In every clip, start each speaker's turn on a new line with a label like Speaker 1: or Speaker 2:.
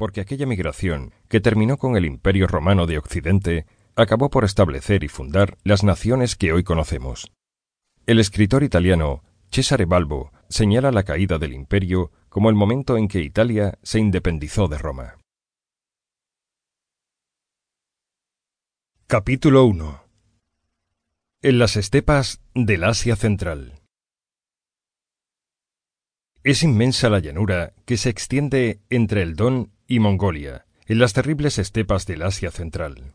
Speaker 1: porque aquella migración, que terminó con el Imperio Romano de Occidente, acabó por establecer y fundar las naciones que hoy conocemos. El escritor italiano Cesare Balbo señala la caída del imperio como el momento en que Italia se independizó de Roma. Capítulo 1 En las estepas del Asia Central Es inmensa la llanura que se extiende entre el Don y Mongolia, en las terribles estepas del Asia Central.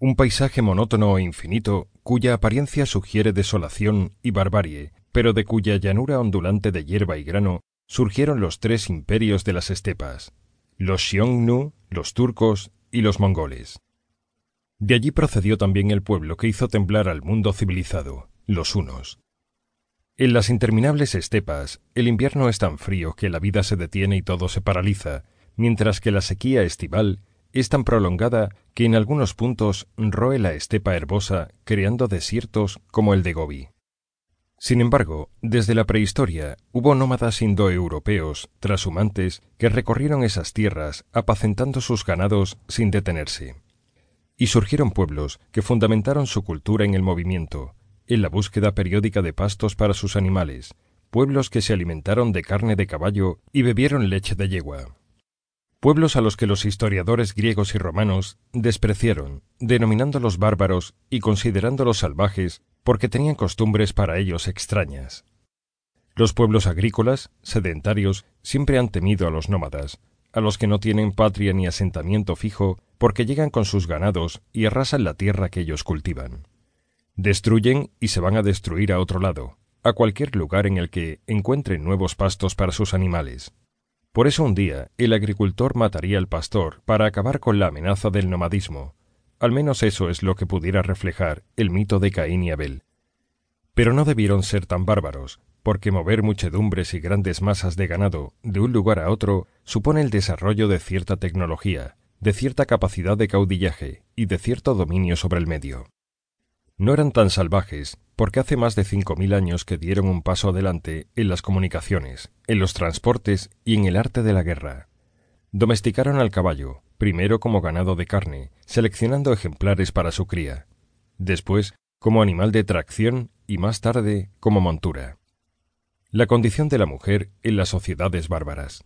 Speaker 1: Un paisaje monótono e infinito cuya apariencia sugiere desolación y barbarie, pero de cuya llanura ondulante de hierba y grano surgieron los tres imperios de las estepas, los Xiongnu, los turcos y los mongoles. De allí procedió también el pueblo que hizo temblar al mundo civilizado, los hunos. En las interminables estepas, el invierno es tan frío que la vida se detiene y todo se paraliza, mientras que la sequía estival es tan prolongada que en algunos puntos roe la estepa herbosa, creando desiertos como el de Gobi. Sin embargo, desde la prehistoria hubo nómadas indoeuropeos, trashumantes, que recorrieron esas tierras apacentando sus ganados sin detenerse. Y surgieron pueblos que fundamentaron su cultura en el movimiento, en la búsqueda periódica de pastos para sus animales, pueblos que se alimentaron de carne de caballo y bebieron leche de yegua pueblos a los que los historiadores griegos y romanos despreciaron, denominándolos bárbaros y considerándolos salvajes porque tenían costumbres para ellos extrañas. Los pueblos agrícolas, sedentarios, siempre han temido a los nómadas, a los que no tienen patria ni asentamiento fijo, porque llegan con sus ganados y arrasan la tierra que ellos cultivan. Destruyen y se van a destruir a otro lado, a cualquier lugar en el que encuentren nuevos pastos para sus animales. Por eso un día el agricultor mataría al pastor para acabar con la amenaza del nomadismo. Al menos eso es lo que pudiera reflejar el mito de Caín y Abel. Pero no debieron ser tan bárbaros, porque mover muchedumbres y grandes masas de ganado de un lugar a otro supone el desarrollo de cierta tecnología, de cierta capacidad de caudillaje y de cierto dominio sobre el medio. No eran tan salvajes, porque hace más de cinco mil años que dieron un paso adelante en las comunicaciones, en los transportes y en el arte de la guerra. Domesticaron al caballo, primero como ganado de carne, seleccionando ejemplares para su cría, después como animal de tracción y más tarde como montura. La condición de la mujer en las sociedades bárbaras.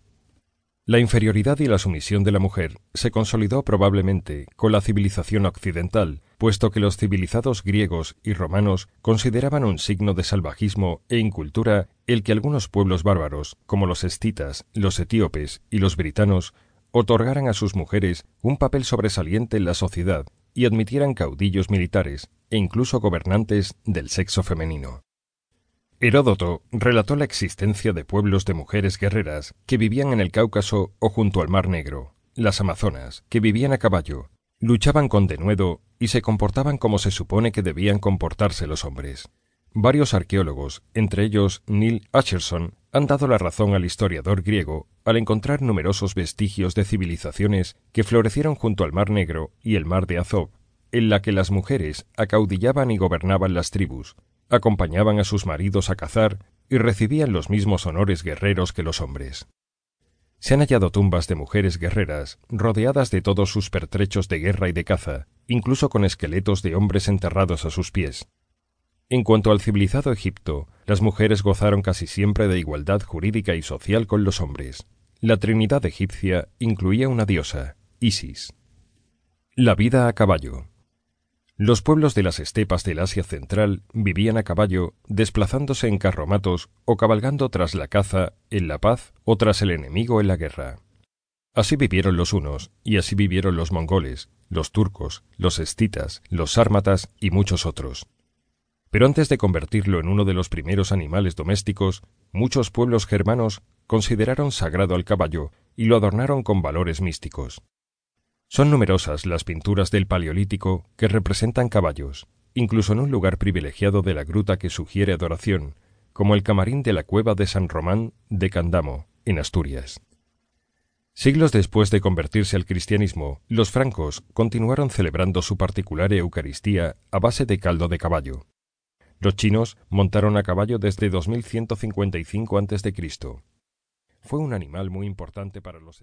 Speaker 1: La inferioridad y la sumisión de la mujer se consolidó probablemente con la civilización occidental, puesto que los civilizados griegos y romanos consideraban un signo de salvajismo e incultura el que algunos pueblos bárbaros, como los escitas, los etíopes y los britanos, otorgaran a sus mujeres un papel sobresaliente en la sociedad y admitieran caudillos militares e incluso gobernantes del sexo femenino. Heródoto relató la existencia de pueblos de mujeres guerreras que vivían en el Cáucaso o junto al Mar Negro, las Amazonas, que vivían a caballo, luchaban con denuedo y se comportaban como se supone que debían comportarse los hombres. Varios arqueólogos, entre ellos Neil Acherson, han dado la razón al historiador griego al encontrar numerosos vestigios de civilizaciones que florecieron junto al Mar Negro y el Mar de Azov, en la que las mujeres acaudillaban y gobernaban las tribus, acompañaban a sus maridos a cazar y recibían los mismos honores guerreros que los hombres. Se han hallado tumbas de mujeres guerreras, rodeadas de todos sus pertrechos de guerra y de caza, incluso con esqueletos de hombres enterrados a sus pies. En cuanto al civilizado Egipto, las mujeres gozaron casi siempre de igualdad jurídica y social con los hombres. La Trinidad egipcia incluía una diosa, Isis. La vida a caballo. Los pueblos de las estepas del Asia Central vivían a caballo, desplazándose en carromatos o cabalgando tras la caza en la paz o tras el enemigo en la guerra. Así vivieron los unos, y así vivieron los mongoles, los turcos, los escitas, los sármatas y muchos otros. Pero antes de convertirlo en uno de los primeros animales domésticos, muchos pueblos germanos consideraron sagrado al caballo y lo adornaron con valores místicos. Son numerosas las pinturas del Paleolítico que representan caballos, incluso en un lugar privilegiado de la gruta que sugiere adoración, como el camarín de la cueva de San Román de Candamo, en Asturias. Siglos después de convertirse al cristianismo, los francos continuaron celebrando su particular Eucaristía a base de caldo de caballo. Los chinos montaron a caballo desde 2155 a.C. Fue un animal muy importante para los